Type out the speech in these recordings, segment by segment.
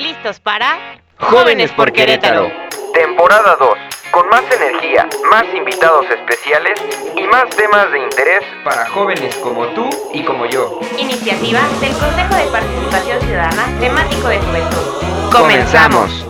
¿Listos para? Jóvenes por Querétaro. Temporada 2. Con más energía, más invitados especiales y más temas de interés Para jóvenes como tú y como yo. Iniciativa del Consejo de Participación Ciudadana temático de Juventud. ¡Comenzamos!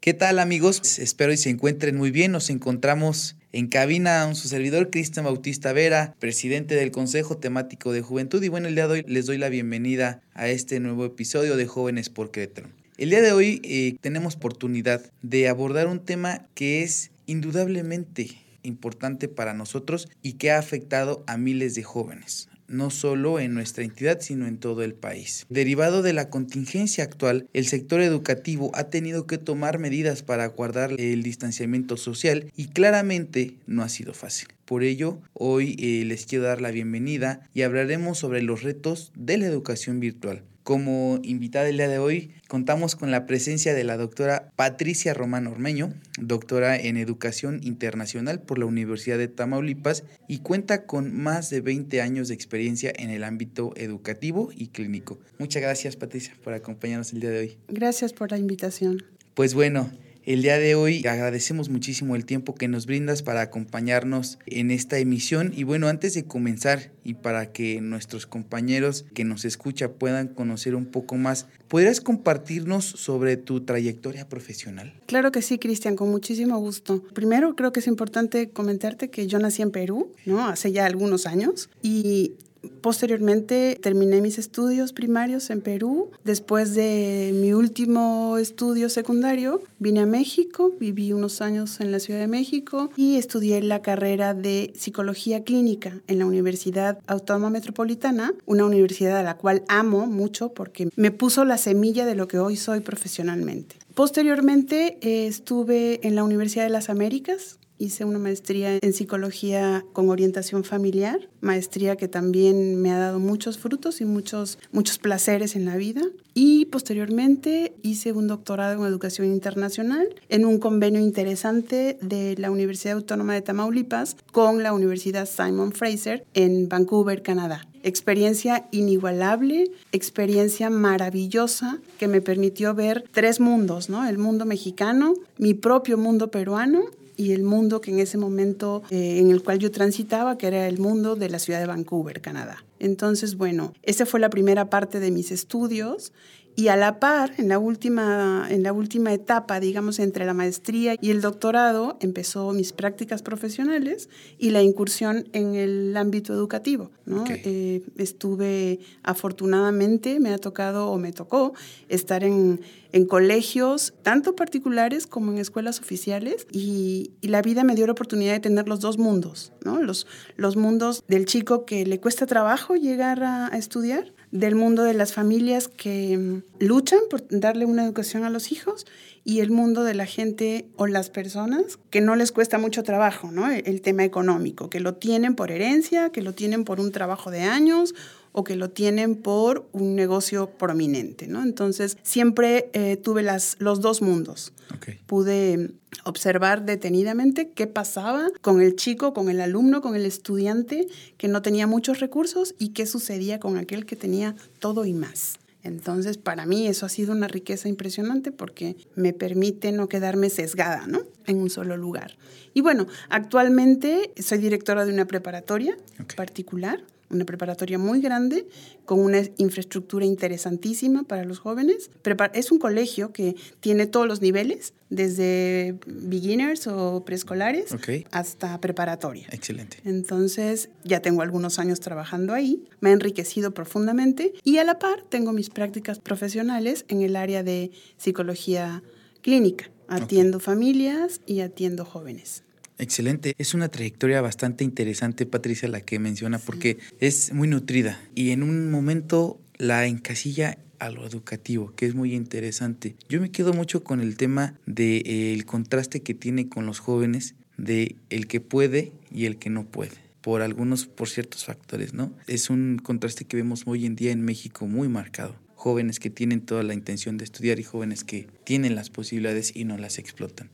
¿Qué tal amigos? Espero y se encuentren muy bien. Nos encontramos en cabina con su servidor Cristian Bautista Vera, presidente del Consejo Temático de Juventud. Y bueno, el día de hoy les doy la bienvenida a este nuevo episodio de Jóvenes por Querétaro. El día de hoy eh, tenemos oportunidad de abordar un tema que es indudablemente importante para nosotros y que ha afectado a miles de jóvenes no solo en nuestra entidad, sino en todo el país. Derivado de la contingencia actual, el sector educativo ha tenido que tomar medidas para guardar el distanciamiento social y claramente no ha sido fácil. Por ello, hoy eh, les quiero dar la bienvenida y hablaremos sobre los retos de la educación virtual. Como invitada el día de hoy, contamos con la presencia de la doctora Patricia Román Ormeño, doctora en Educación Internacional por la Universidad de Tamaulipas y cuenta con más de 20 años de experiencia en el ámbito educativo y clínico. Muchas gracias, Patricia, por acompañarnos el día de hoy. Gracias por la invitación. Pues bueno, el día de hoy agradecemos muchísimo el tiempo que nos brindas para acompañarnos en esta emisión y bueno, antes de comenzar y para que nuestros compañeros que nos escuchan puedan conocer un poco más, ¿podrías compartirnos sobre tu trayectoria profesional? Claro que sí, Cristian, con muchísimo gusto. Primero, creo que es importante comentarte que yo nací en Perú, ¿no? Hace ya algunos años y Posteriormente terminé mis estudios primarios en Perú. Después de mi último estudio secundario, vine a México, viví unos años en la Ciudad de México y estudié la carrera de psicología clínica en la Universidad Autónoma Metropolitana, una universidad a la cual amo mucho porque me puso la semilla de lo que hoy soy profesionalmente. Posteriormente eh, estuve en la Universidad de las Américas, Hice una maestría en psicología con orientación familiar, maestría que también me ha dado muchos frutos y muchos, muchos placeres en la vida. Y posteriormente hice un doctorado en educación internacional en un convenio interesante de la Universidad Autónoma de Tamaulipas con la Universidad Simon Fraser en Vancouver, Canadá experiencia inigualable, experiencia maravillosa que me permitió ver tres mundos, ¿no? El mundo mexicano, mi propio mundo peruano y el mundo que en ese momento eh, en el cual yo transitaba, que era el mundo de la ciudad de Vancouver, Canadá. Entonces, bueno, esa fue la primera parte de mis estudios y a la par, en la última, en la última etapa, digamos, entre la maestría y el doctorado, empezó mis prácticas profesionales y la incursión en el ámbito educativo. ¿no? Eh, estuve, afortunadamente, me ha tocado o me tocó estar en, en colegios, tanto particulares como en escuelas oficiales, y, y, la vida me dio la oportunidad de tener los dos mundos, ¿no? los, los mundos del chico que le cuesta trabajo llegar a, a estudiar del mundo de las familias que mm, luchan por darle una educación a los hijos y el mundo de la gente o las personas que no les cuesta mucho trabajo, ¿no? El tema económico, que lo tienen por herencia, que lo tienen por un trabajo de años o que lo tienen por un negocio prominente, ¿no? Entonces, siempre eh, tuve las, los dos mundos. Pude observar detenidamente qué pasaba con el chico, con el alumno, con el estudiante que no tenía muchos recursos y qué sucedía con aquel que tenía todo y más. Entonces, para mí eso ha sido una riqueza impresionante porque me permite no quedarme sesgada, ¿no? En un solo lugar. Y bueno, actualmente soy directora de una preparatoria particular una preparatoria muy grande con una infraestructura interesantísima para los jóvenes. Es un colegio que tiene todos los niveles, desde beginners o preescolares hasta preparatoria. Excelente. Entonces, ya tengo algunos años trabajando ahí, me ha enriquecido profundamente y a la par tengo mis prácticas profesionales en el área de psicología clínica. Atiendo familias y atiendo jóvenes. Excelente. Es una trayectoria bastante interesante, Patricia, la que menciona, porque es muy nutrida y en un momento la encasilla a lo educativo, que es muy interesante. Yo me quedo mucho con el tema del de, eh, contraste que tiene con los jóvenes de el que puede y el que no puede por algunos, por ciertos factores, ¿no? Es un contraste que vemos hoy en día en México muy marcado. Jóvenes que tienen toda la intención de estudiar y jóvenes que tienen las posibilidades y no las explotan.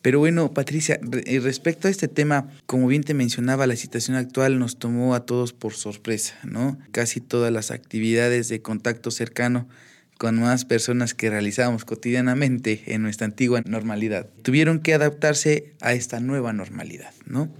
Pero bueno, Patricia, eh, respecto a este tema, como bien te mencionaba, la situación actual nos tomó a todos por sorpresa, ¿no? Casi todas las actividades de contacto cercano con más personas que realizábamos cotidianamente en nuestra antigua normalidad. Tuvieron que adaptarse a esta nueva normalidad, ¿no?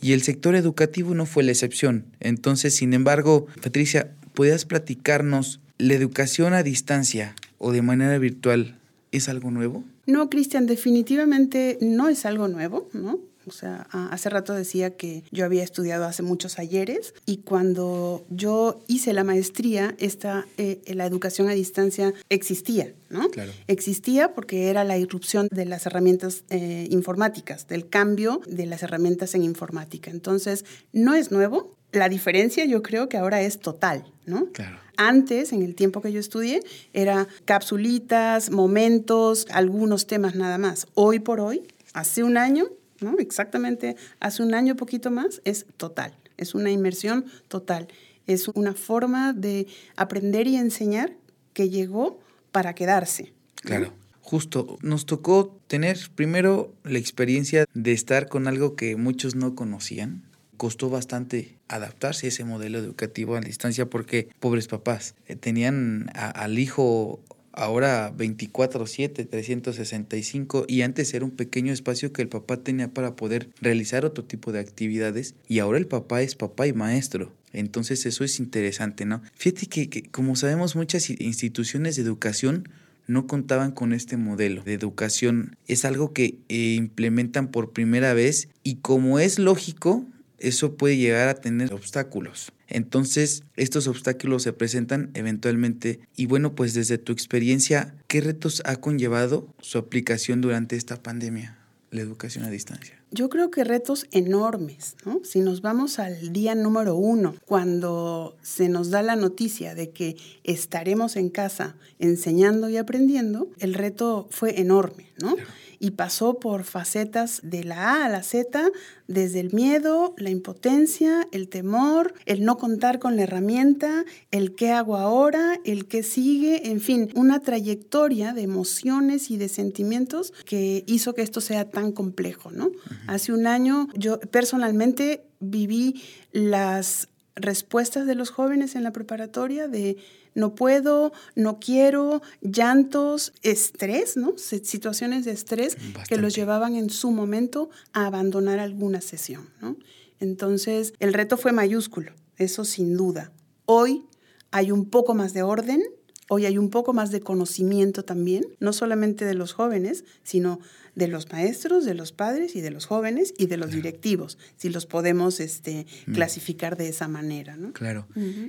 Y el sector educativo no fue la excepción. Entonces, sin embargo, Patricia, ¿podrías platicarnos la educación a distancia o de manera virtual es algo nuevo? No, Cristian, definitivamente no es algo nuevo, ¿no? O sea, hace rato decía que yo había estudiado hace muchos ayeres y cuando yo hice la maestría, esta, eh, la educación a distancia existía, ¿no? Claro. Existía porque era la irrupción de las herramientas eh, informáticas, del cambio de las herramientas en informática. Entonces, no es nuevo. La diferencia yo creo que ahora es total, ¿no? Claro. Antes, en el tiempo que yo estudié, era capsulitas, momentos, algunos temas nada más. Hoy por hoy, hace un año, ¿no? Exactamente, hace un año poquito más, es total, es una inmersión total, es una forma de aprender y enseñar que llegó para quedarse. Claro. Justo, nos tocó tener primero la experiencia de estar con algo que muchos no conocían. Costó bastante adaptarse a ese modelo educativo a distancia porque pobres papás eh, tenían al hijo ahora 24/7, 365 y antes era un pequeño espacio que el papá tenía para poder realizar otro tipo de actividades y ahora el papá es papá y maestro. Entonces eso es interesante, ¿no? Fíjate que, como sabemos muchas instituciones de educación no contaban con este modelo de educación. Es algo que eh, implementan por primera vez y como es lógico, eso puede llegar a tener obstáculos. Entonces, estos obstáculos se presentan eventualmente y bueno, pues desde tu experiencia, ¿qué retos ha conllevado su aplicación durante esta pandemia, la educación a distancia? Yo creo que retos enormes, ¿no? Si nos vamos al día número uno, cuando se nos da la noticia de que estaremos en casa enseñando y aprendiendo, el reto fue enorme, ¿no? Y pasó por facetas de la A a la Z, desde el miedo, la impotencia, el temor, el no contar con la herramienta, el qué hago ahora, el qué sigue, en fin, una trayectoria de emociones y de sentimientos que hizo que esto sea tan complejo, ¿no? Hace un año yo personalmente viví las respuestas de los jóvenes en la preparatoria de no puedo, no quiero, llantos, estrés, ¿no? Situaciones de estrés que los llevaban en su momento a abandonar alguna sesión, ¿no? Entonces, el reto fue mayúsculo, eso sin duda. Hoy hay un poco más de orden, Hoy hay un poco más de conocimiento también, no solamente de los jóvenes, sino de los maestros, de los padres y de los jóvenes y de los directivos, si los podemos este, mm. clasificar de esa manera. ¿no? Claro,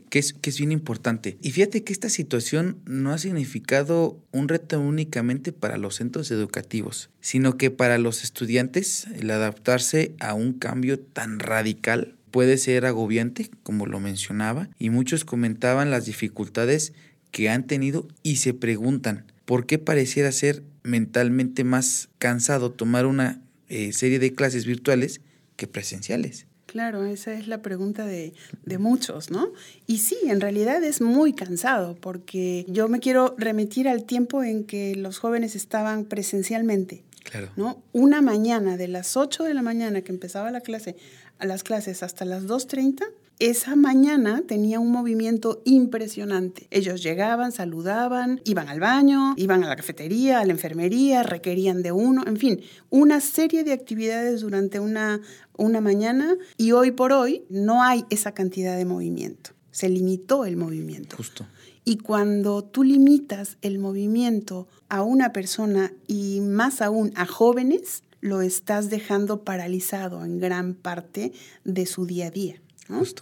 que, es, que es bien importante. Y fíjate que esta situación no ha significado un reto únicamente para los centros educativos, sino que para los estudiantes el adaptarse a un cambio tan radical puede ser agobiante, como lo mencionaba, y muchos comentaban las dificultades que han tenido y se preguntan por qué pareciera ser mentalmente más cansado tomar una eh, serie de clases virtuales que presenciales. Claro, esa es la pregunta de, de, muchos, ¿no? Y sí, en realidad es muy cansado porque yo me quiero remitir al tiempo en que los jóvenes estaban presencialmente. Claro. ¿no? Una mañana, de las 8 de la mañana que empezaba la clase, a las clases hasta las 2.30, esa mañana tenía un movimiento impresionante. Ellos llegaban, saludaban, iban al baño, iban a la cafetería, a la enfermería, requerían de uno, en fin, una serie de actividades durante una, una mañana y hoy por hoy no hay esa cantidad de movimiento. Se limitó el movimiento. Justo. Y cuando tú limitas el movimiento a una persona y más aún a jóvenes, lo estás dejando paralizado en gran parte de su día a día.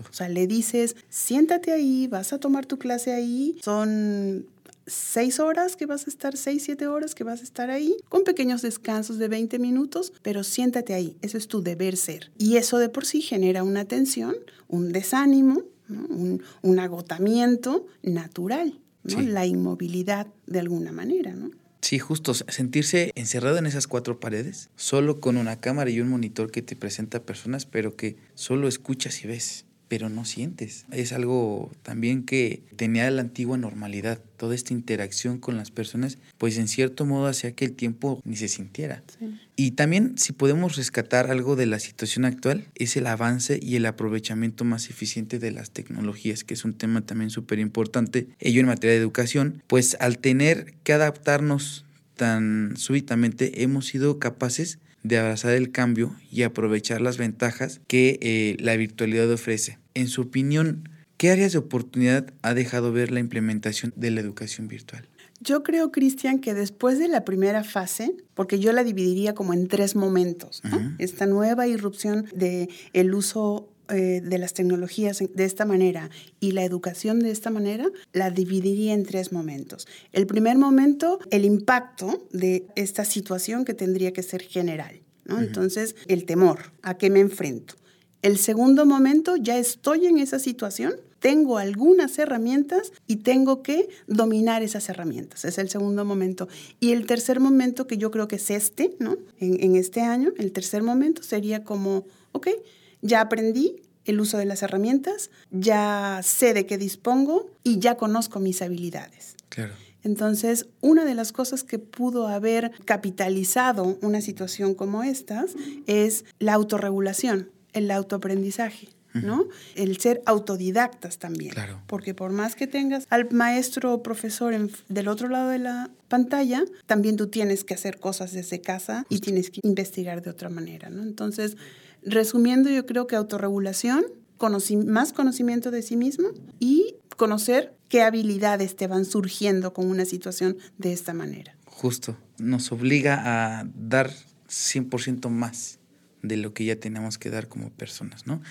O sea, le dices, siéntate ahí, vas a tomar tu clase ahí, son seis horas que vas a estar, seis, siete horas que vas a estar ahí, con pequeños descansos de 20 minutos, pero siéntate ahí, eso es tu deber ser. Y eso de por sí genera una tensión, un desánimo, un, agotamiento natural, la inmovilidad de alguna manera. ¿no? Sí, justo, sentirse encerrado en esas cuatro paredes, solo con una cámara y un monitor que te presenta personas, pero que solo escuchas y ves. Pero no sientes. Es algo también que tenía la antigua normalidad, toda esta interacción con las personas, pues en cierto modo hacía que el tiempo ni se sintiera. Y también si podemos rescatar algo de la situación actual, es el avance y el aprovechamiento más eficiente de las tecnologías, que es un tema también súper importante, ello en materia de educación, pues al tener que adaptarnos tan súbitamente hemos sido capaces de abrazar el cambio y aprovechar las ventajas que eh, la virtualidad ofrece. En su opinión, ¿qué áreas de oportunidad ha dejado ver la implementación de la educación virtual? Yo creo, Cristian, que después de la primera fase, porque yo la dividiría como en tres momentos, esta nueva irrupción del el uso eh, de las tecnologías de esta manera y la educación de esta manera, la dividiría en tres momentos. El primer momento, el impacto de esta situación que tendría que ser general. ¿no? Entonces, el temor, ¿a qué me enfrento? El segundo momento, ya estoy en esa situación, tengo algunas herramientas y tengo que dominar esas herramientas. Es el segundo momento. Y el tercer momento, que yo creo que es este, ¿no? En, en este año, el tercer momento sería como, ok, ya aprendí el uso de las herramientas, ya sé de qué dispongo y ya conozco mis habilidades. Claro. Entonces, una de las cosas que pudo haber capitalizado una situación como estas es la autorregulación, el autoaprendizaje. ¿no? El ser autodidactas también. Claro. Porque por más que tengas al maestro o profesor del otro lado de la pantalla, también tú tienes que hacer cosas desde casa y tienes que investigar de otra manera, ¿no? Entonces, Resumiendo, yo creo que autorregulación, más conocimiento de sí mismo y conocer qué habilidades te van surgiendo con una situación de esta manera. Justo, nos obliga a dar 100% más de lo que ya tenemos que dar como personas, ¿no?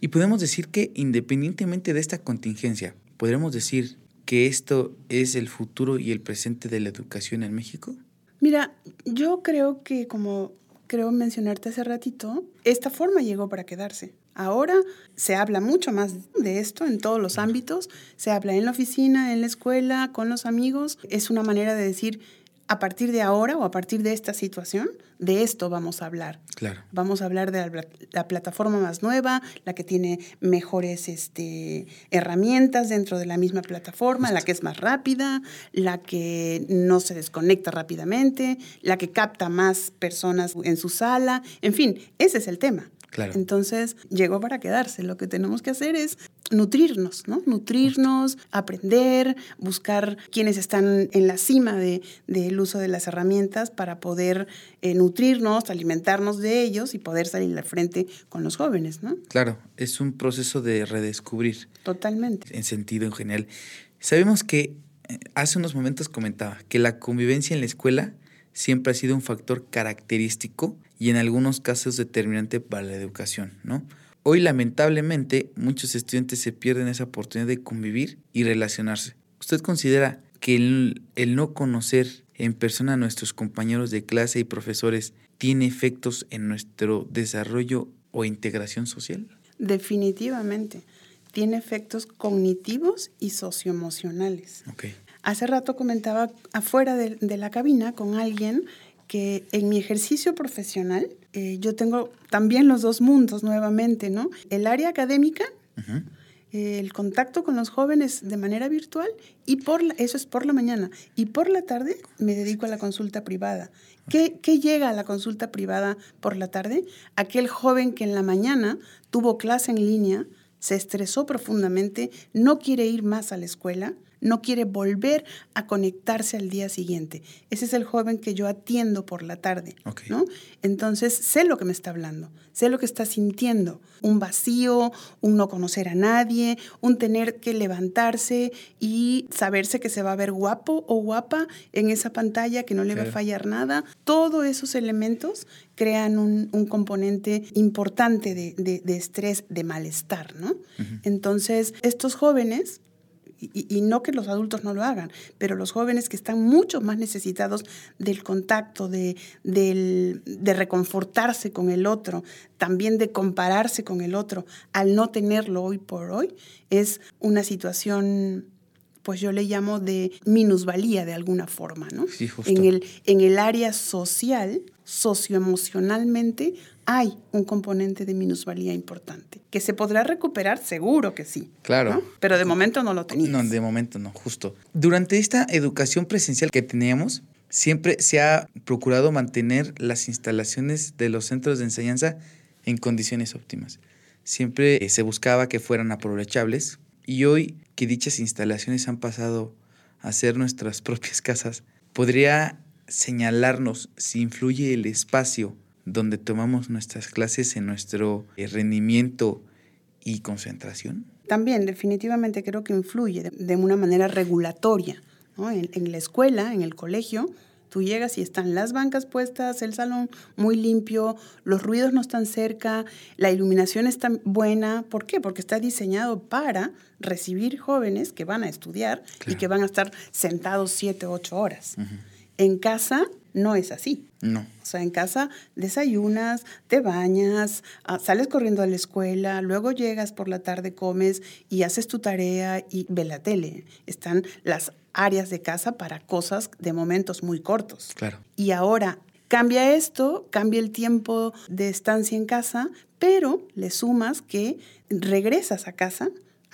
Y podemos decir que independientemente de esta contingencia, podremos decir que esto es el futuro y el presente de la educación en México. Mira, yo creo que como creo mencionarte hace ratito, esta forma llegó para quedarse. Ahora se habla mucho más de esto en todos los ámbitos, se habla en la oficina, en la escuela, con los amigos. Es una manera de decir, a partir de ahora o a partir de esta situación, de esto vamos a hablar. Claro. Vamos a hablar de la, plataforma más nueva, la que tiene mejores este, herramientas dentro de la misma plataforma, la que es más rápida, la que no se desconecta rápidamente, la que capta más personas en su sala. En fin, ese es el tema. Entonces, llegó para quedarse. Lo que tenemos que hacer es nutrirnos, ¿no? Nutrirnos, aprender, buscar quienes están en la cima del de, uso de las herramientas para poder eh, nutrirnos, alimentarnos de ellos y poder salir al frente con los jóvenes, ¿no? Claro, es un proceso de redescubrir. Totalmente. En sentido en general. Sabemos que eh, hace unos momentos comentaba que la convivencia en la escuela siempre ha sido un factor característico y en algunos casos determinante para la educación, ¿no? Hoy lamentablemente muchos estudiantes se pierden esa oportunidad de convivir y relacionarse. ¿Usted considera que el, el, no conocer en persona a nuestros compañeros de clase y profesores tiene efectos en nuestro desarrollo o integración social? Definitivamente. Tiene efectos cognitivos y socioemocionales. Okay. Hace rato comentaba afuera de, de la cabina con alguien que en mi ejercicio profesional eh, yo tengo también los dos mundos nuevamente, ¿no? El área académica, el contacto con los jóvenes de manera virtual y por eso es por la mañana. Y por la tarde me dedico a la consulta privada. ¿Qué, ¿Qué llega a la consulta privada por la tarde? Aquel joven que en la mañana tuvo clase en línea, se estresó profundamente, no quiere ir más a la escuela, no quiere volver a conectarse al día siguiente. Ese es el joven que yo atiendo por la tarde, ¿no? Entonces, sé lo que me está hablando, sé lo que está sintiendo, un vacío, un no conocer a nadie, un tener que levantarse y saberse que se va a ver guapo o guapa en esa pantalla, que no le va a fallar nada. Todos esos elementos crean un, componente importante de, estrés, de malestar, ¿no? Entonces, estos jóvenes y, no que los adultos no lo hagan, pero los jóvenes que están mucho más necesitados del contacto, de, de reconfortarse con el otro, también de compararse con el otro, al no tenerlo hoy por hoy, es una situación pues yo le llamo de minusvalía de alguna forma, ¿no? Sí, justo. En el, en el área social, socioemocionalmente, hay un componente de minusvalía importante. ¿Que se podrá recuperar? Seguro que sí. Claro. ¿no? Pero de momento no lo tenías. No, de momento no, justo. Durante esta educación presencial que teníamos, siempre se ha procurado mantener las instalaciones de los centros de enseñanza en condiciones óptimas. Siempre eh, se buscaba que fueran aprovechables y hoy que dichas instalaciones han pasado a ser nuestras propias casas, podría señalarnos si influye el espacio donde tomamos nuestras clases en nuestro eh, rendimiento y concentración? También definitivamente creo que influye de, de una manera regulatoria. ¿no? En, en, la escuela, en el colegio, tú llegas y están las bancas puestas, el salón muy limpio, los ruidos no están cerca, la iluminación está buena. ¿Por qué? Porque está diseñado para recibir jóvenes que van a estudiar claro. y que van a estar sentados siete, ocho horas. Uh -huh. En casa no es así. No. O sea, en casa desayunas, te bañas, uh, sales corriendo a la escuela, luego llegas por la tarde, comes y haces tu tarea y ve la tele. Están las áreas de casa para cosas de momentos muy cortos. Claro. Y ahora cambia esto, cambia el tiempo de estancia en casa, pero le sumas que regresas a casa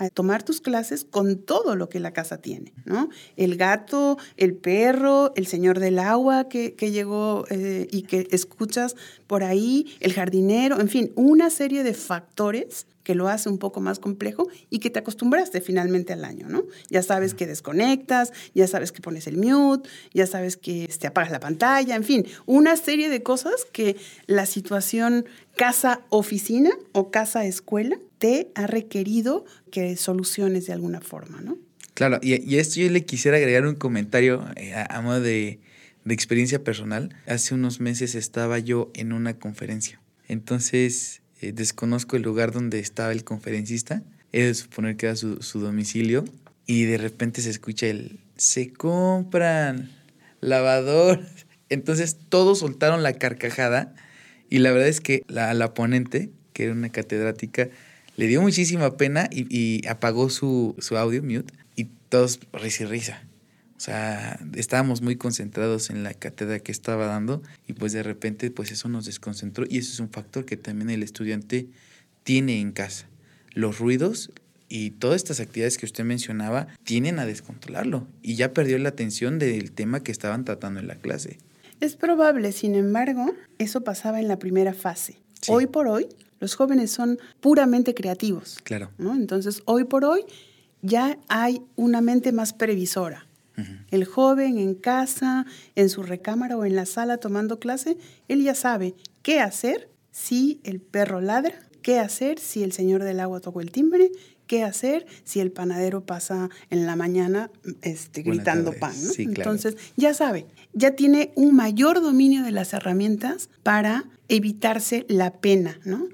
tomar tus clases con todo lo que la casa tiene, ¿no? El gato, el perro, el señor del agua que, que llegó eh, y que escuchas por ahí, el jardinero, en fin, una serie de factores que lo hace un poco más complejo y que te acostumbraste finalmente al año, ¿no? Ya sabes que desconectas, ya sabes que pones el mute, ya sabes que te apagas la pantalla, en fin, una serie de cosas que la situación casa-oficina o casa-escuela te ha requerido que soluciones de alguna forma, ¿no? Claro, y, y esto yo le quisiera agregar un comentario eh, a, a, modo de, de experiencia personal. Hace unos meses estaba yo en una conferencia. Entonces, eh, desconozco el lugar donde estaba el conferencista. He de suponer que era su, su domicilio. Y de repente se escucha el, se compran lavadoras. Entonces todos soltaron la carcajada. Y la verdad es que la, la ponente, que era una catedrática, le dio muchísima pena y, y apagó su, su, audio mute y todos risa y risa. O sea, estábamos muy concentrados en la cátedra que estaba dando y pues de repente pues eso nos desconcentró y eso es un factor que también el estudiante tiene en casa. Los ruidos y todas estas actividades que usted mencionaba tienen a descontrolarlo y ya perdió la atención del tema que estaban tratando en la clase. Es probable, sin embargo, eso pasaba en la primera fase. Sí. Hoy por hoy, los jóvenes son puramente creativos. Claro. ¿no? Entonces, hoy por hoy ya hay una mente más previsora. Uh -huh. El joven en casa, en su recámara o en la sala tomando clase, él ya sabe qué hacer si el perro ladra, qué hacer si el señor del agua tocó el timbre, qué hacer si el panadero pasa en la mañana este, gritando pan. ¿no? Sí, claro. Entonces, ya sabe, ya tiene un mayor dominio de las herramientas para evitarse la pena, ¿no?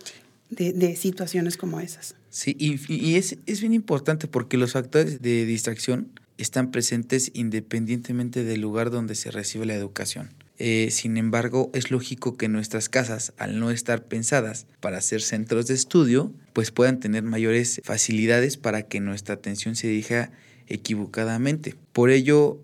De, de situaciones como esas. Sí, y, y es, es, bien importante porque los factores de distracción están presentes independientemente del lugar donde se recibe la educación. Eh, sin embargo, es lógico que nuestras casas, al no estar pensadas para ser centros de estudio, pues puedan tener mayores facilidades para que nuestra atención se dirija equivocadamente. Por ello,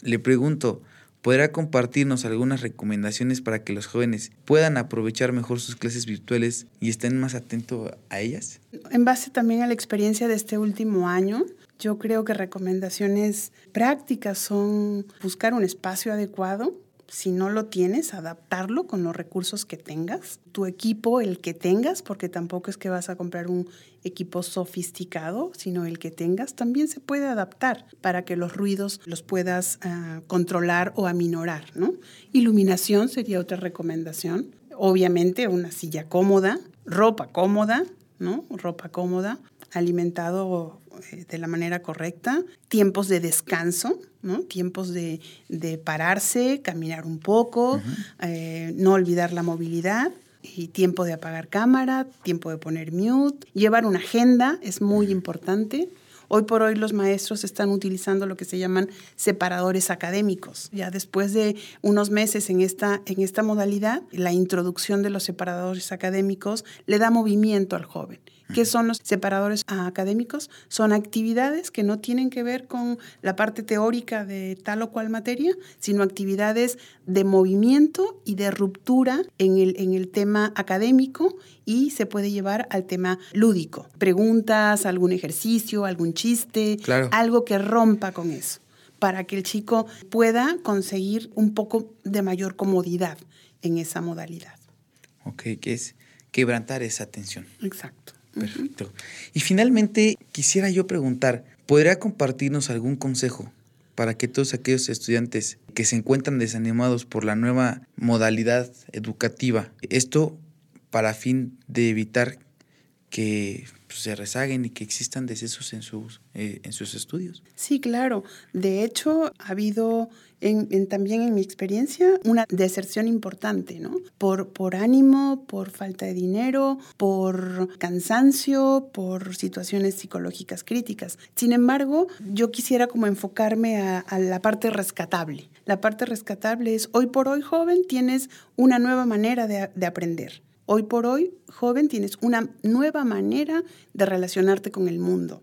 le pregunto, ¿podrá compartirnos algunas recomendaciones para que los jóvenes puedan aprovechar mejor sus clases virtuales y estén más atentos a ellas? En base también a la experiencia de este último año, yo creo que recomendaciones prácticas son buscar un espacio adecuado, si no lo tienes, adaptarlo con los recursos que tengas, tu equipo, el que tengas, porque tampoco es que vas a comprar un equipo sofisticado, sino el que tengas, también se puede adaptar para que los ruidos los puedas uh, controlar o aminorar, ¿no? Iluminación sería otra recomendación. Obviamente una silla cómoda, ropa cómoda, ¿no? Ropa cómoda, alimentado eh, de la manera correcta, tiempos de descanso, ¿no? tiempos de, de pararse, caminar un poco, uh -huh. eh, no olvidar la movilidad y tiempo de apagar cámara, tiempo de poner mute, llevar una agenda es muy importante. Hoy por hoy los maestros están utilizando lo que se llaman separadores académicos. Ya después de unos meses en esta, en esta modalidad, la introducción de los separadores académicos le da movimiento al joven. ¿Qué son los separadores académicos? Son actividades que no tienen que ver con la parte teórica de tal o cual materia, sino actividades de movimiento y de ruptura en el, en el tema académico y se puede llevar al tema lúdico. Preguntas, algún ejercicio, algún chiste, algo que rompa con eso, para que el chico pueda conseguir un poco de mayor comodidad en esa modalidad. Ok, que es quebrantar esa tensión. Exacto. Perfecto. Y finalmente, quisiera yo preguntar, ¿podría compartirnos algún consejo para que todos aquellos estudiantes que se encuentran desanimados por la nueva modalidad educativa, esto para fin de evitar que pues, se rezaguen y que existan decesos en sus, eh, en sus estudios. Sí, claro. De hecho, ha habido también en mi experiencia una deserción importante, ¿no? Por, ánimo, por falta de dinero, por cansancio, por situaciones psicológicas críticas. Sin embargo, yo quisiera como enfocarme a, la parte rescatable. La parte rescatable es, hoy por hoy, joven, tienes una nueva manera de aprender. Hoy por hoy, joven, tienes una nueva manera de relacionarte con el mundo.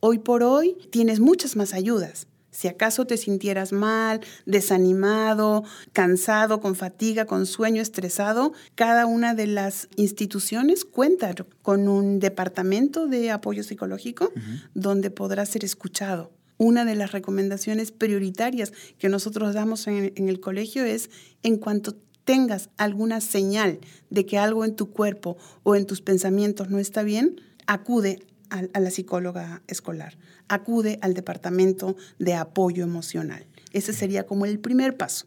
Hoy por hoy tienes muchas más ayudas. Si acaso te sintieras mal, desanimado, cansado, con fatiga, con sueño, estresado, cada una de las instituciones cuenta con un departamento de apoyo psicológico donde podrás ser escuchado. Una de las recomendaciones prioritarias que nosotros damos en, en el colegio es en cuanto tengas alguna señal de que algo en tu cuerpo o en tus pensamientos no está bien, acude a, la psicóloga escolar, acude al departamento de apoyo emocional. Ese sería como el primer paso.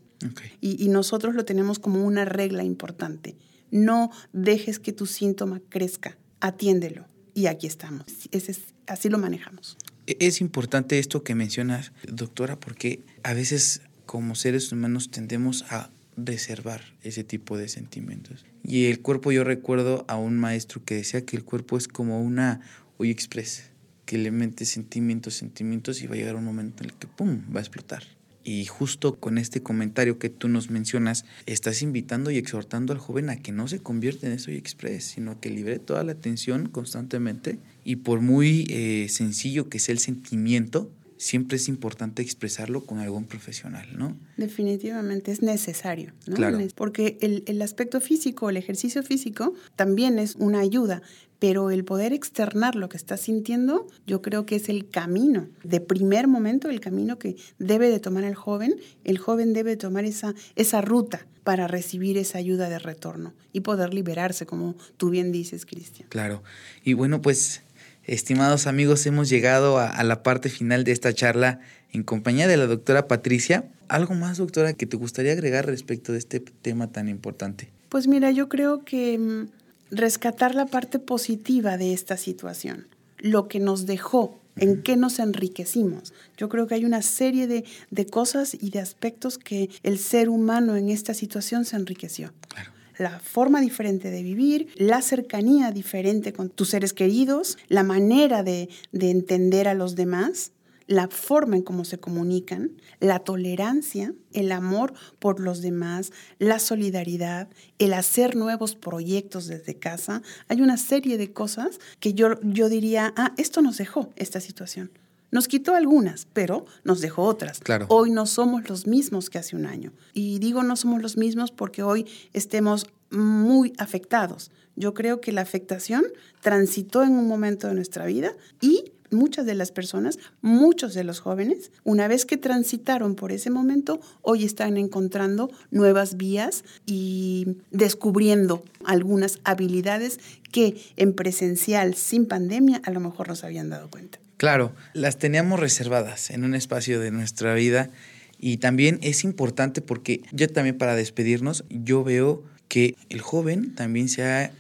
Y, y, nosotros lo tenemos como una regla importante. No dejes que tu síntoma crezca, atiéndelo. Y aquí estamos. Ese es, así lo manejamos. E, es importante esto que mencionas, doctora, porque a veces como seres humanos tendemos a reservar ese tipo de sentimientos. Y el cuerpo, yo recuerdo a un maestro que decía que el cuerpo es como una olla express, que le mete sentimientos, sentimientos y va a llegar un momento en el que ¡pum! va a explotar. Y justo con este comentario que tú nos mencionas, estás invitando y exhortando al joven a que no se convierta en eso y express, sino que libre toda la atención constantemente y por muy eh, sencillo que sea el sentimiento, siempre es importante expresarlo con algún profesional, ¿no? Definitivamente es necesario, ¿no? Claro. Porque el, el, aspecto físico, el ejercicio físico, también es una ayuda, pero el poder externar lo que estás sintiendo, yo creo que es el camino, de primer momento, el camino que debe de tomar el joven. El joven debe tomar esa, esa ruta para recibir esa ayuda de retorno y poder liberarse, como tú bien dices, Cristian. Claro. Y bueno, pues Estimados amigos, hemos llegado a, la parte final de esta charla en compañía de la doctora Patricia. ¿Algo más, doctora, que te gustaría agregar respecto de este tema tan importante? Pues mira, yo creo que mm, rescatar la parte positiva de esta situación, lo que nos dejó, en qué nos enriquecimos. Yo creo que hay una serie de, de cosas y de aspectos que el ser humano en esta situación se enriqueció. Claro la forma diferente de vivir, la cercanía diferente con tus seres queridos, la manera de, entender a los demás, la forma en cómo se comunican, la tolerancia, el amor por los demás, la solidaridad, el hacer nuevos proyectos desde casa. Hay una serie de cosas que yo, yo diría, ah, esto nos dejó esta situación. Nos quitó algunas, pero nos dejó otras. Claro. Hoy no somos los mismos que hace un año. Y digo no somos los mismos porque hoy estemos muy afectados. Yo creo que la afectación transitó en un momento de nuestra vida y muchas de las personas, muchos de los jóvenes, una vez que transitaron por ese momento, hoy están encontrando nuevas vías y descubriendo algunas habilidades que en presencial, sin pandemia, a lo mejor no se habían dado cuenta. Claro, las teníamos reservadas en un espacio de nuestra vida y también es importante porque yo también para despedirnos, yo veo que el joven también se ha eh,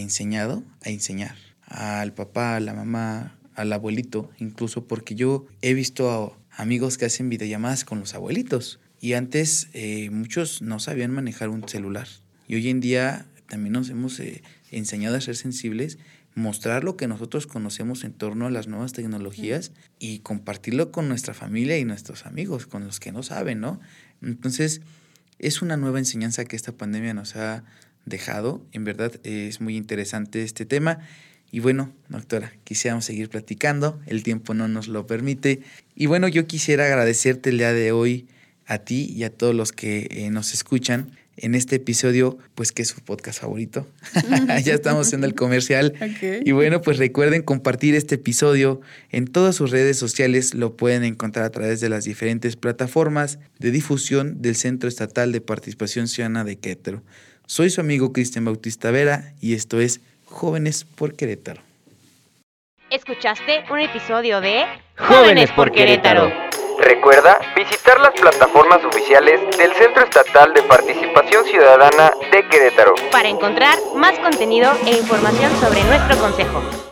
enseñado a enseñar al papá, a la mamá, al abuelito, incluso porque yo he visto a amigos que hacen videollamadas con los abuelitos y antes eh, muchos no sabían manejar un celular y hoy en día también nos hemos eh, enseñado a ser sensibles mostrar lo que nosotros conocemos en torno a las nuevas tecnologías y compartirlo con nuestra familia y nuestros amigos, con los que no saben, ¿no? Entonces, es una nueva enseñanza que esta pandemia nos ha dejado. En verdad es muy interesante este tema. Y bueno, doctora, quisiéramos seguir platicando, el tiempo no nos lo permite. Y bueno, yo quisiera agradecerte el día de hoy a ti y a todos los que eh, nos escuchan en este episodio, pues que es su podcast favorito. ya estamos haciendo el comercial. Y bueno, pues recuerden compartir este episodio en todas sus redes sociales. Lo pueden encontrar a través de las diferentes plataformas de difusión del Centro Estatal de Participación Ciudadana de Querétaro. Soy su amigo Cristian Bautista Vera y esto es Jóvenes por Querétaro. Escuchaste un episodio de Jóvenes por Querétaro. Recuerda visitar las plataformas oficiales del Centro Estatal de Participación Ciudadana de Querétaro. para encontrar más contenido e información sobre nuestro consejo.